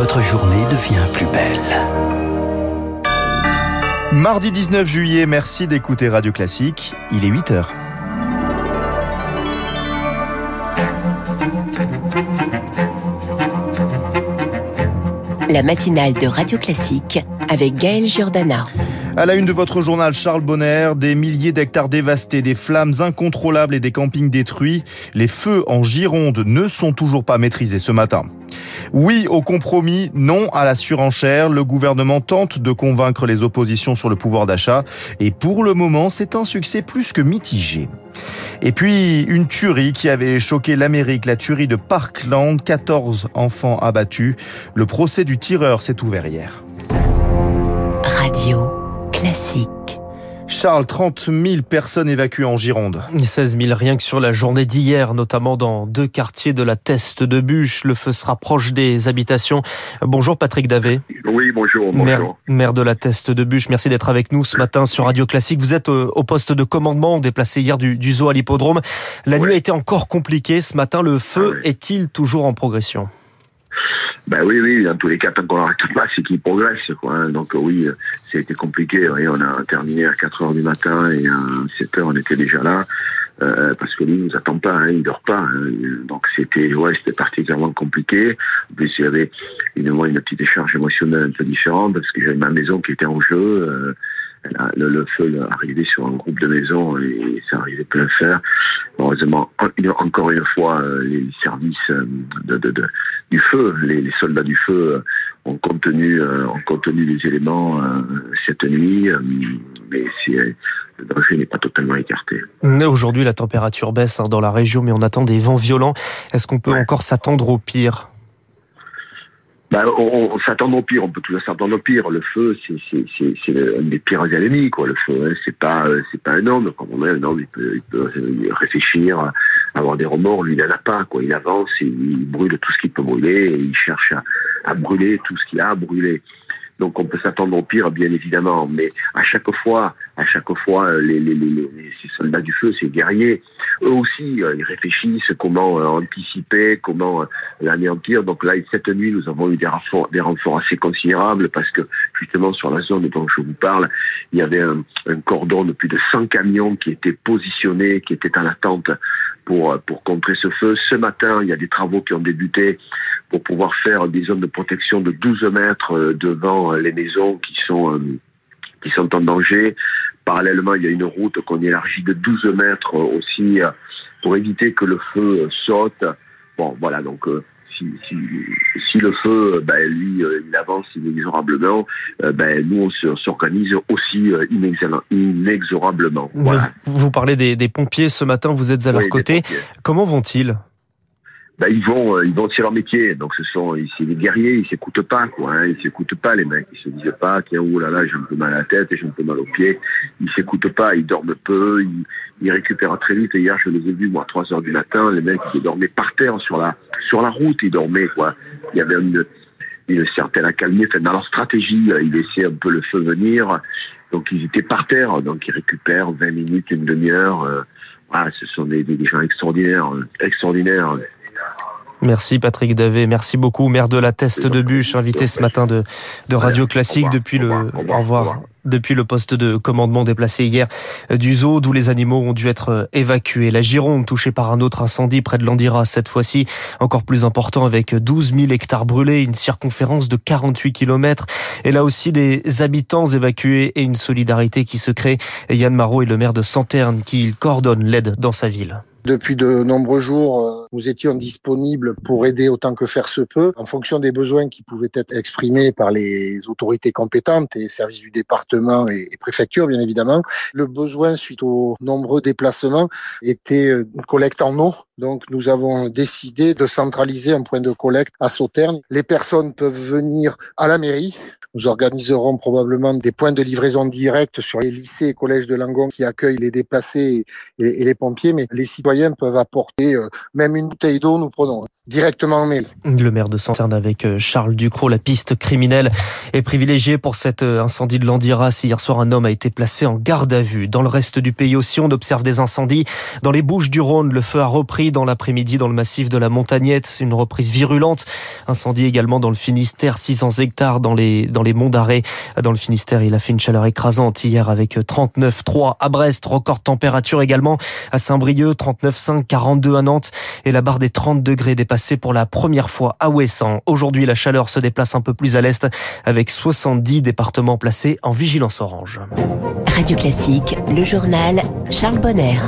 votre journée devient plus belle. Mardi 19 juillet, merci d'écouter Radio Classique. Il est 8 heures. La matinale de Radio Classique avec Gaël Giordana. À la une de votre journal Charles Bonner, des milliers d'hectares dévastés, des flammes incontrôlables et des campings détruits. Les feux en Gironde ne sont toujours pas maîtrisés ce matin. Oui au compromis, non à la surenchère. Le gouvernement tente de convaincre les oppositions sur le pouvoir d'achat et pour le moment, c'est un succès plus que mitigé. Et puis, une tuerie qui avait choqué l'Amérique, la tuerie de Parkland, 14 enfants abattus. Le procès du tireur s'est ouvert hier. Radio classique. Charles, 30 000 personnes évacuées en Gironde. 16 000 rien que sur la journée d'hier, notamment dans deux quartiers de la Teste de Bûche. Le feu se rapproche des habitations. Bonjour Patrick Davé. Oui, bonjour. bonjour. Maire, de la Teste de Bûche, merci d'être avec nous ce matin sur Radio Classique. Vous êtes au poste de commandement, déplacé hier du, du zoo à l'hippodrome. La nuit a été encore compliquée. Ce matin, le feu ah est-il toujours en progression? Ben oui, oui, dans tous les cas, tant qu'on n'arrête pas, c'est qu'il progresse. Quoi, hein. Donc oui, ça a été compliqué. on a terminé à 4 heures du matin et à 7 heures, on était déjà là. Euh, parce que lui, il nous attend pas, hein, il dort pas. Hein. Donc c'était, ouais, c'était particulièrement compliqué. En plus, il y avait une, une petite écharge émotionnelle un peu différente parce que j'avais ma maison qui était en jeu. Euh, le, le, feu est arrivé sur un groupe de maisons et ça arrivait plein fer. Heureusement, encore une fois, euh, les services euh, de, de, de, du feu, les, les, soldats du feu euh, ont contenu, ont contenu les éléments cette nuit, mais le danger n'est pas totalement écarté. Aujourd'hui, la température baisse hein, dans la région, mais on attend des vents violents. Est-ce qu'on peut encore s'attendre au pire? Bah, on, s'attend au pire, on peut toujours s'attendre au pire. Le feu, c'est un des pires ennemis, quoi. Le feu, hein. c'est pas c'est pas un homme. Comme on est un homme, il peut, il peut réfléchir, avoir des remords. Lui, il n'en a pas, quoi. Il avance, il, brûle tout ce qu'il peut brûler, et il cherche à, brûler tout ce qu'il a à brûler. Donc on peut s'attendre au pire, bien évidemment. Mais à chaque fois, à chaque fois, euh, les, les, les, ces soldats du feu, ces guerriers, eux aussi, euh, ils réfléchissent comment euh, anticiper, comment l'anéantir. Donc là, cette nuit, nous avons eu des renforts, des renforts assez considérables parce que justement sur la zone dont je vous parle, il y avait un, un cordon de plus de 100 camions qui étaient positionnés, qui étaient en attente pour, pour contrer ce feu. Ce matin, il y a des travaux qui ont débuté pour pouvoir faire des zones de protection de 12 mètres euh, devant euh, les maisons qui sont, euh, qui sont en danger. Parallèlement, il y a une route qu'on élargit de 12 mètres aussi pour éviter que le feu saute. Bon, voilà, donc si, si, si, le feu, ben, lui, il avance inexorablement, ben, nous, on s'organise aussi inexorablement. Voilà. Vous, parlez des, des, pompiers ce matin, vous êtes à leur côté. Comment vont-ils? Bah, ils vont, euh, ils vont sur leur métier. Donc ce sont, c'est des guerriers, ils s'écoutent pas, quoi. Hein, ils s'écoutent pas, les mecs. Ils se disent pas, tiens, oh là là, j'ai un peu mal à la tête, j'ai un peu mal aux pieds. Ils s'écoutent pas, ils dorment peu, ils, ils récupèrent très vite. Et hier, je les ai vus, moi, à 3 heures du matin, les mecs, ils dormaient par terre sur la, sur la route, ils dormaient, quoi. Il y avait une, une certaine accalmie. Enfin, dans leur stratégie, euh, ils laissaient un peu le feu venir. Donc ils étaient par terre, donc ils récupèrent 20 minutes, une demi-heure. Euh, ce sont des, des gens extraordinaires, extraordinaires. Merci Patrick Davé, merci beaucoup, maire de la Teste de Bûche, invité ce matin de, de Radio Classique depuis le au revoir, depuis le poste de commandement déplacé hier du zoo d'où les animaux ont dû être évacués. La Gironde touchée par un autre incendie près de Landira cette fois-ci, encore plus important avec 12 000 hectares brûlés, une circonférence de 48 km et là aussi des habitants évacués et une solidarité qui se crée. Yann Marot est le maire de Santerne qui coordonne l'aide dans sa ville. Depuis de nombreux jours, euh, nous étions disponibles pour aider autant que faire se peut, en fonction des besoins qui pouvaient être exprimés par les autorités compétentes et services du département et, bien évidemment. Le besoin, suite aux nombreux déplacements, était euh, une collecte en eau. Donc, nous avons décidé de centraliser un point de collecte à Sauternes. Les personnes peuvent venir à la mairie Nous organiserons probablement des points de livraison directe sur les lycées et collèges de Langon qui accueillent les déplacés et, les pompiers, mais les citoyens peuvent apporter euh, même une bouteille d'eau, nous prenons directement en mail. Le maire de Santerne avec euh, Charles Ducrot, la piste criminelle est privilégiée pour cet euh, incendie de l'Andiras. Hier soir, un homme a été placé en garde à vue. Dans le reste du pays aussi, on observe des incendies. Dans les Bouches du Rhône, le feu a repris dans l'après-midi dans le massif de la Montagnette. Une reprise virulente. Incendie également dans le Finistère, 600 hectares dans les, dans les monts d'Arrêt. Dans le Finistère, il a fait une chaleur écrasante hier avec 39,3 à Brest. Record température également à Saint-Brieuc, 39,5, 42 à Nantes. Et la barre des 30 degrés dépassée pour la première fois à Ouessant. Aujourd'hui, la chaleur se déplace un peu plus à l'est avec 70 départements placés en vigilance orange. Radio Classique, le journal Charles Bonner.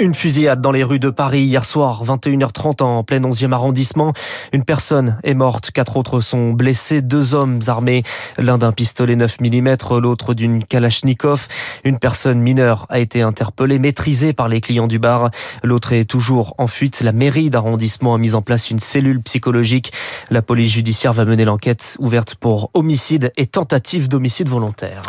Une fusillade dans les rues de Paris hier soir, 21h30 en plein 11e arrondissement. Une personne est morte, quatre autres sont blessés, deux hommes armés, l'un d'un pistolet 9 mm, l'autre d'une Kalachnikov. Une personne mineure a été interpellée, maîtrisée par les clients du bar. L'autre est toujours en fuite. La mairie d'arrondissement a mis en place une cellule psychologique. La police judiciaire va mener l'enquête ouverte pour homicide et tentative d'homicide volontaire.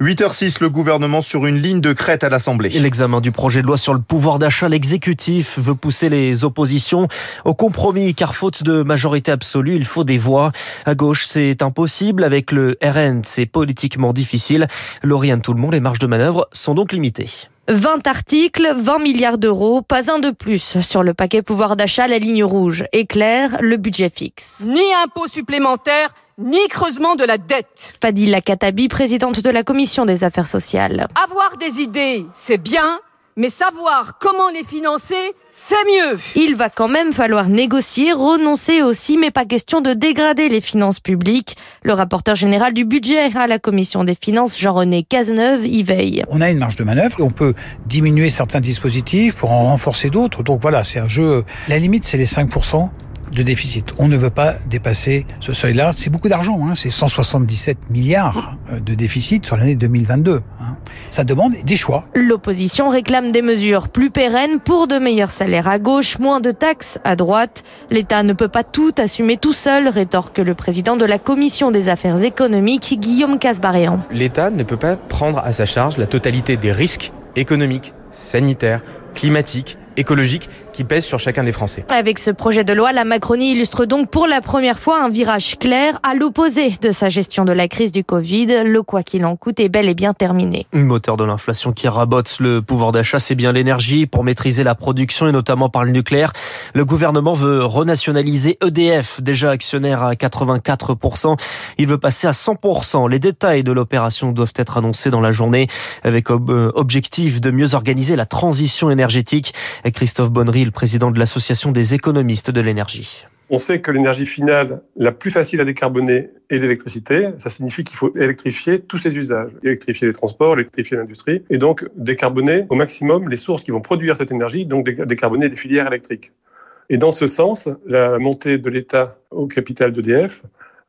8h06, le gouvernement sur une ligne de crête à l'Assemblée. L'examen du projet de loi sur le pouvoir d'achat, l'exécutif veut pousser les oppositions au compromis car faute de majorité absolue, il faut des voix. À gauche, c'est impossible. Avec le RN, c'est politiquement difficile. Lauriane Tout le monde, les marges de manœuvre sont donc limitées. 20 articles, 20 milliards d'euros, pas un de plus sur le paquet pouvoir d'achat, la ligne rouge. Éclair, le budget fixe. Ni impôt supplémentaire, ni creusement de la dette. Fadila Katabi, présidente de la commission des affaires sociales. Avoir des idées, c'est bien, mais savoir comment les financer, c'est mieux. Il va quand même falloir négocier, renoncer aussi, mais pas question de dégrader les finances publiques. Le rapporteur général du budget à la commission des finances, Jean-René Cazeneuve, y veille. On a une marge de manœuvre et on peut diminuer certains dispositifs pour en renforcer d'autres. Donc voilà, c'est un jeu. La limite, c'est les 5% de déficit. On ne veut pas dépasser ce seuil-là. C'est beaucoup d'argent, hein. c'est 177 milliards euh, de déficit sur l'année 2022. Hein. Ça demande des choix. L'opposition réclame des mesures plus pérennes pour de meilleurs salaires à gauche, moins de taxes à droite. L'État ne peut pas tout assumer tout seul, rétorque le président de la Commission des affaires économiques, Guillaume Casbarian. L'État ne peut pas prendre à sa charge la totalité des risques économiques, sanitaires, climatiques, écologiques qui pèse sur chacun des Français. Avec ce projet de loi, la Macronie illustre donc pour la première fois un virage clair à l'opposé de sa gestion de la crise du Covid. Le quoi qu'il en coûte est bel et bien terminé. Un moteur de l'inflation qui rabote le pouvoir d'achat, c'est bien l'énergie pour maîtriser la production et notamment par le nucléaire. Le gouvernement veut renationaliser EDF, déjà actionnaire à 84%. Il veut passer à 100%. Les détails de l'opération doivent être annoncés dans la journée avec objectif de mieux organiser la transition énergétique. Christophe Bonnery président de l'Association des économistes de l'énergie. On sait que l'énergie finale la plus facile à décarboner est l'électricité. Ça signifie qu'il faut électrifier tous ses usages, électrifier les transports, électrifier l'industrie, et donc décarboner au maximum les sources qui vont produire cette énergie, donc décarboner les filières électriques. Et dans ce sens, la montée de l'État au capital d'EDF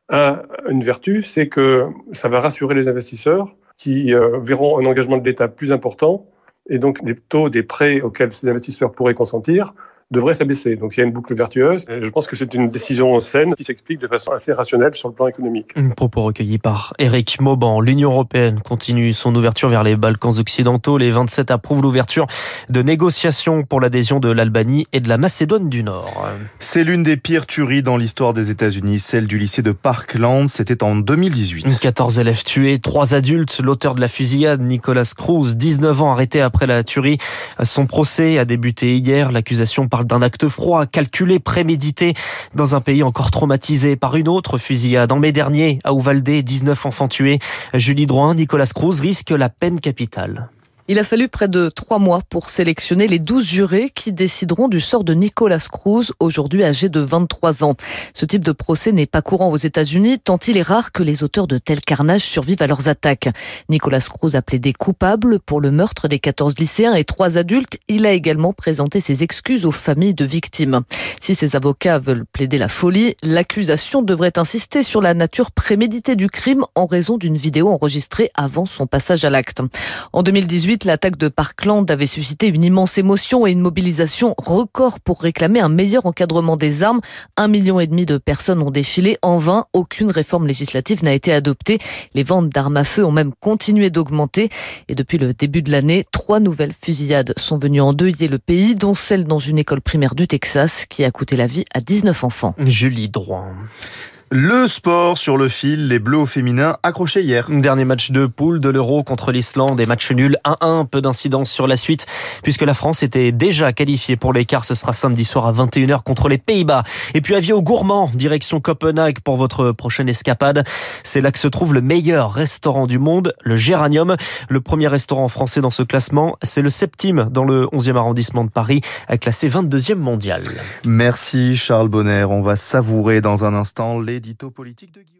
a une vertu, c'est que ça va rassurer les investisseurs qui euh, verront un engagement de l'État plus important et donc les taux des prêts auxquels ces investisseurs pourraient consentir devrait s'abaisser. Donc il y a une boucle vertueuse. Et je pense que c'est une décision saine qui s'explique de façon assez rationnelle sur le plan économique. Un propos recueilli par Eric Mauban. L'Union européenne continue son ouverture vers les Balkans occidentaux. Les 27 approuvent l'ouverture de négociations pour l'adhésion de l'Albanie et de la Macédoine du Nord. C'est l'une des pires tueries dans l'histoire des États-Unis, celle du lycée de Parkland. C'était en 2018. 14 élèves tués, 3 adultes. L'auteur de la fusillade, Nicolas Cruz, 19 ans, arrêté après la tuerie. Son procès a débuté hier. L'accusation d'un acte froid, calculé, prémédité dans un pays encore traumatisé par une autre fusillade. En mai dernier, à Uvalde, 19 enfants tués. Julie Drouin, Nicolas Cruz risque la peine capitale. Il a fallu près de trois mois pour sélectionner les douze jurés qui décideront du sort de Nicolas Cruz, aujourd'hui âgé de 23 ans. Ce type de procès n'est pas courant aux États-Unis, tant il est rare que les auteurs de tels carnages survivent à leurs attaques. Nicolas Cruz a plaidé coupable pour le meurtre des 14 lycéens et trois adultes. Il a également présenté ses excuses aux familles de victimes. Si ses avocats veulent plaider la folie, l'accusation devrait insister sur la nature préméditée du crime en raison d'une vidéo enregistrée avant son passage à l'acte. En 2018, 2018, l'attaque de Parkland avait suscité une immense émotion et une mobilisation record pour réclamer un meilleur encadrement des armes. Un million et demi de personnes ont défilé. En vain, aucune réforme législative n'a été adoptée. Les ventes d'armes à feu ont même continué d'augmenter. Et depuis le début de l'année, trois nouvelles fusillades sont venues endeuiller le pays, dont celle dans une école primaire du Texas qui a coûté la vie à 19 enfants. Julie Droit. Le sport sur le fil, les Bleus au féminin accrochés hier. Dernier match de poule de l'Euro contre l'Islande et match nul 1-1, peu d'incidence sur la suite puisque la France était déjà qualifiée pour l'écart. Ce sera samedi soir à 21h contre les Pays-Bas. Et puis avis au gourmand, direction Copenhague pour votre prochaine escapade. C'est là que se trouve le meilleur restaurant du monde, le Géranium. Le premier restaurant français dans ce classement, c'est le septième dans le 11e arrondissement de Paris, classé 22e mondial. Merci Charles Bonner. On va savourer dans un instant les l'édito politique de Guy.